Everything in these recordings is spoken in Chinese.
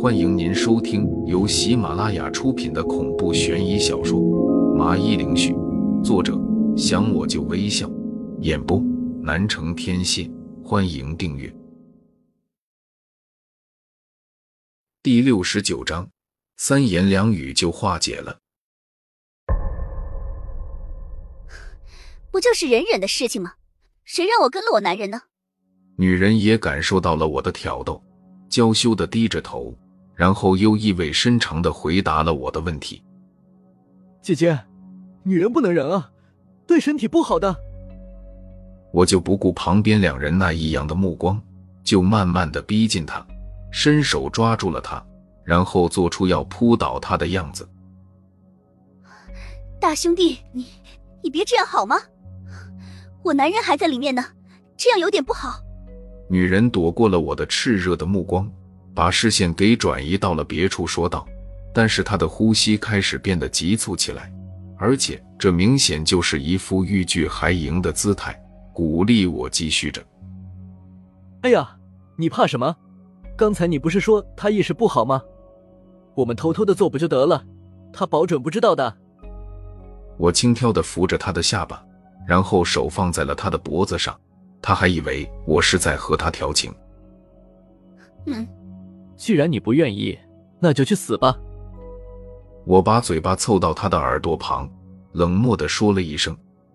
欢迎您收听由喜马拉雅出品的恐怖悬疑小说《麻衣灵絮》，作者想我就微笑，演播南城天蝎。欢迎订阅。第六十九章，三言两语就化解了。不就是忍忍的事情吗？谁让我跟了我男人呢？女人也感受到了我的挑逗，娇羞的低着头，然后又意味深长的回答了我的问题：“姐姐，女人不能忍啊，对身体不好的。”我就不顾旁边两人那异样的目光，就慢慢的逼近他，伸手抓住了他，然后做出要扑倒他的样子。大兄弟，你你别这样好吗？我男人还在里面呢，这样有点不好。女人躲过了我的炽热的目光，把视线给转移到了别处，说道：“但是她的呼吸开始变得急促起来，而且这明显就是一副欲拒还迎的姿态，鼓励我继续着。”哎呀，你怕什么？刚才你不是说他意识不好吗？我们偷偷的做不就得了？他保准不知道的。我轻佻的扶着她的下巴。然后手放在了他的脖子上，他还以为我是在和他调情。嗯，既然你不愿意，那就去死吧。我把嘴巴凑到他的耳朵旁，冷漠的说了一声。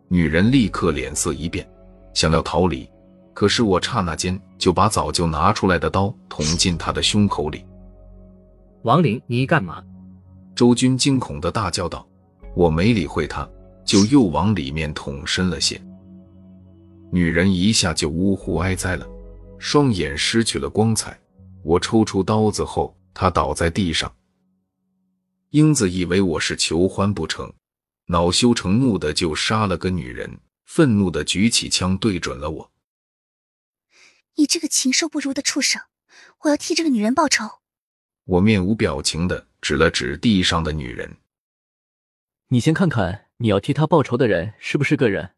女人立刻脸色一变，想要逃离，可是我刹那间就把早就拿出来的刀捅进他的胸口里。王林，你干嘛？周军惊恐的大叫道。我没理会他。就又往里面捅深了些，女人一下就呜呼哀哉了，双眼失去了光彩。我抽出刀子后，她倒在地上。英子以为我是求欢不成，恼羞成怒的就杀了个女人，愤怒的举起枪对准了我。你这个禽兽不如的畜生，我要替这个女人报仇！我面无表情的指了指地上的女人，你先看看。你要替她报仇的人是不是个人？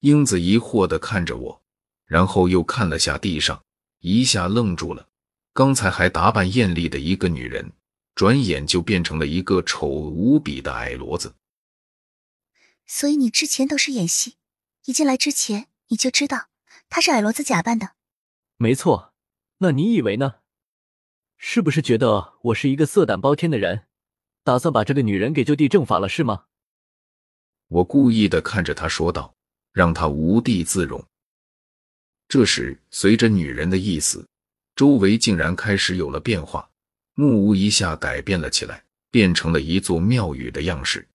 英子疑惑的看着我，然后又看了下地上，一下愣住了。刚才还打扮艳丽的一个女人，转眼就变成了一个丑无比的矮骡子。所以你之前都是演戏，一进来之前你就知道她是矮骡子假扮的。没错，那你以为呢？是不是觉得我是一个色胆包天的人，打算把这个女人给就地正法了，是吗？我故意的看着他说道，让他无地自容。这时，随着女人的意思，周围竟然开始有了变化，木屋一下改变了起来，变成了一座庙宇的样式。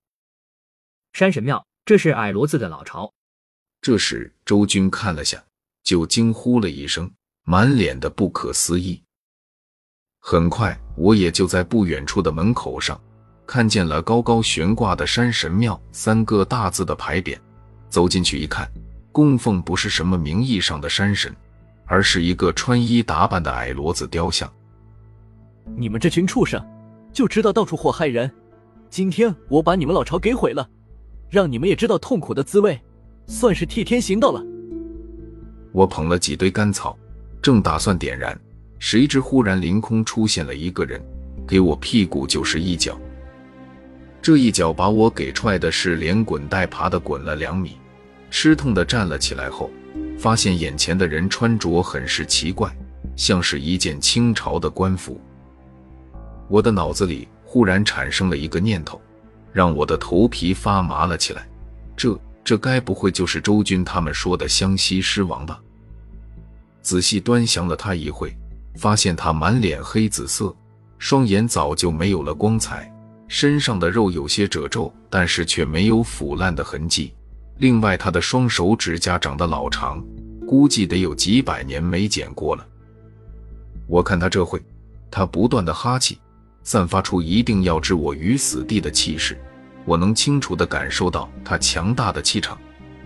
山神庙，这是矮骡子的老巢。这时，周军看了下，就惊呼了一声，满脸的不可思议。很快，我也就在不远处的门口上。看见了高高悬挂的山神庙三个大字的牌匾，走进去一看，供奉不是什么名义上的山神，而是一个穿衣打扮的矮骡子雕像。你们这群畜生，就知道到处祸害人！今天我把你们老巢给毁了，让你们也知道痛苦的滋味，算是替天行道了。我捧了几堆干草，正打算点燃，谁知忽然凌空出现了一个人，给我屁股就是一脚。这一脚把我给踹的是连滚带爬的滚了两米，吃痛的站了起来后，发现眼前的人穿着很是奇怪，像是一件清朝的官服。我的脑子里忽然产生了一个念头，让我的头皮发麻了起来。这这该不会就是周军他们说的湘西狮王吧？仔细端详了他一会，发现他满脸黑紫色，双眼早就没有了光彩。身上的肉有些褶皱，但是却没有腐烂的痕迹。另外，他的双手指甲长得老长，估计得有几百年没剪过了。我看他这会，他不断的哈气，散发出一定要置我于死地的气势。我能清楚的感受到他强大的气场。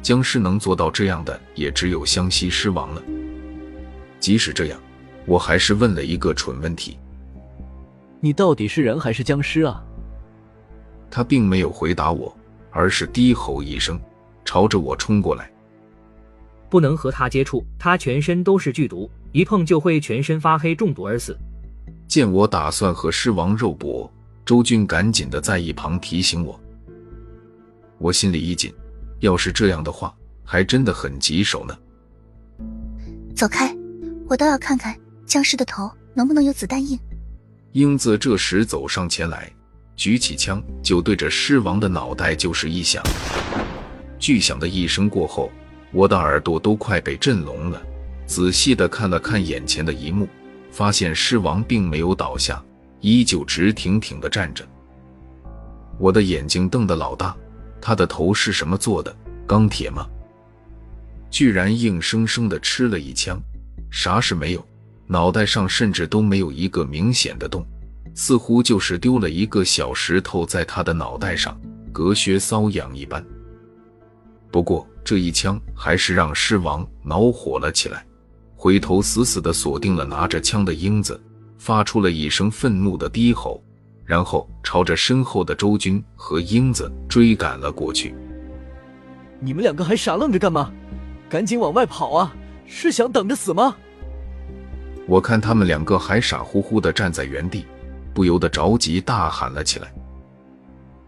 僵尸能做到这样的，也只有湘西狮王了。即使这样，我还是问了一个蠢问题：你到底是人还是僵尸啊？他并没有回答我，而是低吼一声，朝着我冲过来。不能和他接触，他全身都是剧毒，一碰就会全身发黑，中毒而死。见我打算和狮王肉搏，周军赶紧的在一旁提醒我。我心里一紧，要是这样的话，还真的很棘手呢。走开，我倒要看看僵尸的头能不能有子弹印。英子这时走上前来，举起枪就对着狮王的脑袋就是一响。巨响的一声过后，我的耳朵都快被震聋了。仔细的看了看眼前的一幕，发现狮王并没有倒下，依旧直挺挺的站着。我的眼睛瞪得老大。他的头是什么做的？钢铁吗？居然硬生生的吃了一枪，啥事没有，脑袋上甚至都没有一个明显的洞，似乎就是丢了一个小石头在他的脑袋上，隔靴搔痒一般。不过这一枪还是让狮王恼火了起来，回头死死的锁定了拿着枪的英子，发出了一声愤怒的低吼。然后朝着身后的周军和英子追赶了过去。你们两个还傻愣着干嘛？赶紧往外跑啊！是想等着死吗？我看他们两个还傻乎乎的站在原地，不由得着急大喊了起来。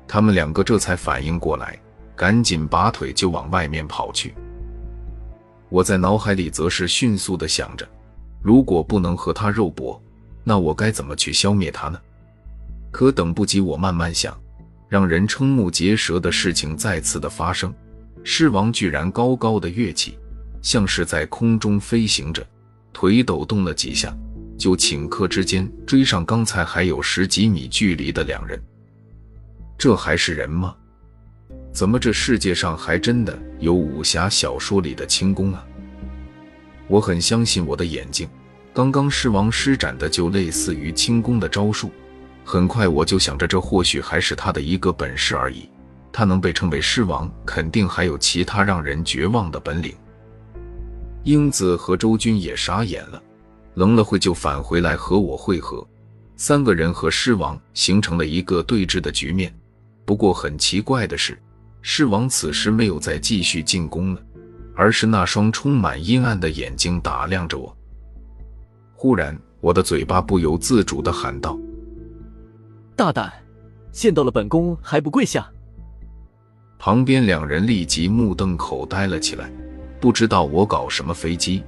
他们两个这才反应过来，赶紧拔腿就往外面跑去。我在脑海里则是迅速的想着：如果不能和他肉搏，那我该怎么去消灭他呢？可等不及我慢慢想，让人瞠目结舌的事情再次的发生。狮王居然高高的跃起，像是在空中飞行着，腿抖动了几下，就顷刻之间追上刚才还有十几米距离的两人。这还是人吗？怎么这世界上还真的有武侠小说里的轻功啊？我很相信我的眼睛，刚刚狮王施展的就类似于轻功的招数。很快我就想着，这或许还是他的一个本事而已。他能被称为狮王，肯定还有其他让人绝望的本领。英子和周军也傻眼了，愣了会就返回来和我会合。三个人和狮王形成了一个对峙的局面。不过很奇怪的是，狮王此时没有再继续进攻了，而是那双充满阴暗的眼睛打量着我。忽然，我的嘴巴不由自主的喊道。大胆，见到了本宫还不跪下！旁边两人立即目瞪口呆了起来，不知道我搞什么飞机。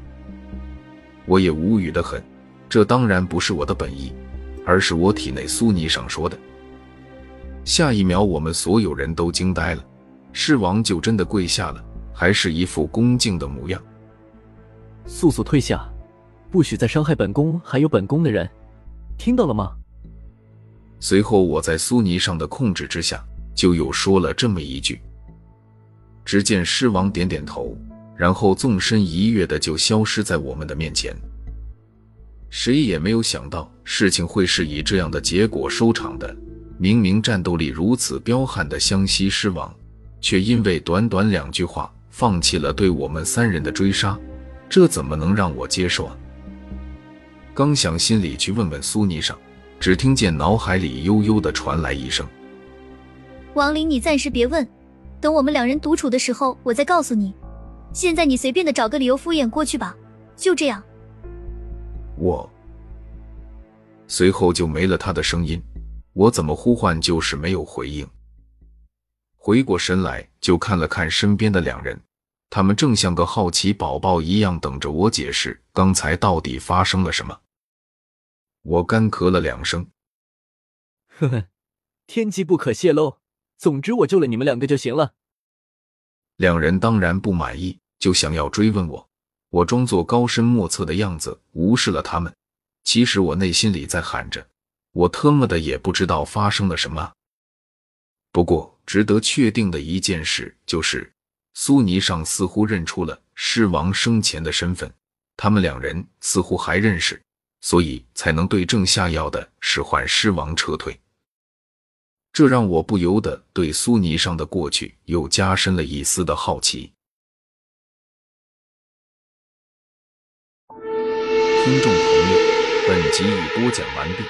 我也无语的很，这当然不是我的本意，而是我体内苏尼上说的。下一秒，我们所有人都惊呆了，狮王就真的跪下了，还是一副恭敬的模样。速速退下，不许再伤害本宫还有本宫的人，听到了吗？随后，我在苏尼上的控制之下，就又说了这么一句。只见狮王点点头，然后纵身一跃的就消失在我们的面前。谁也没有想到事情会是以这样的结果收场的。明明战斗力如此彪悍的湘西狮王，却因为短短两句话放弃了对我们三人的追杀，这怎么能让我接受啊？刚想心里去问问苏尼上。只听见脑海里悠悠的传来一声：“王林，你暂时别问，等我们两人独处的时候，我再告诉你。现在你随便的找个理由敷衍过去吧，就这样。”我随后就没了他的声音，我怎么呼唤就是没有回应。回过神来，就看了看身边的两人，他们正像个好奇宝宝一样等着我解释刚才到底发生了什么。我干咳了两声，呵呵，天机不可泄露。总之，我救了你们两个就行了。两人当然不满意，就想要追问我。我装作高深莫测的样子，无视了他们。其实我内心里在喊着：我特么的也不知道发生了什么。不过，值得确定的一件事就是，苏尼上似乎认出了狮王生前的身份，他们两人似乎还认识。所以才能对症下药的使唤狮王撤退，这让我不由得对苏尼上的过去又加深了一丝的好奇。听众朋友，本集已播讲完毕，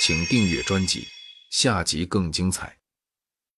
请订阅专辑，下集更精彩。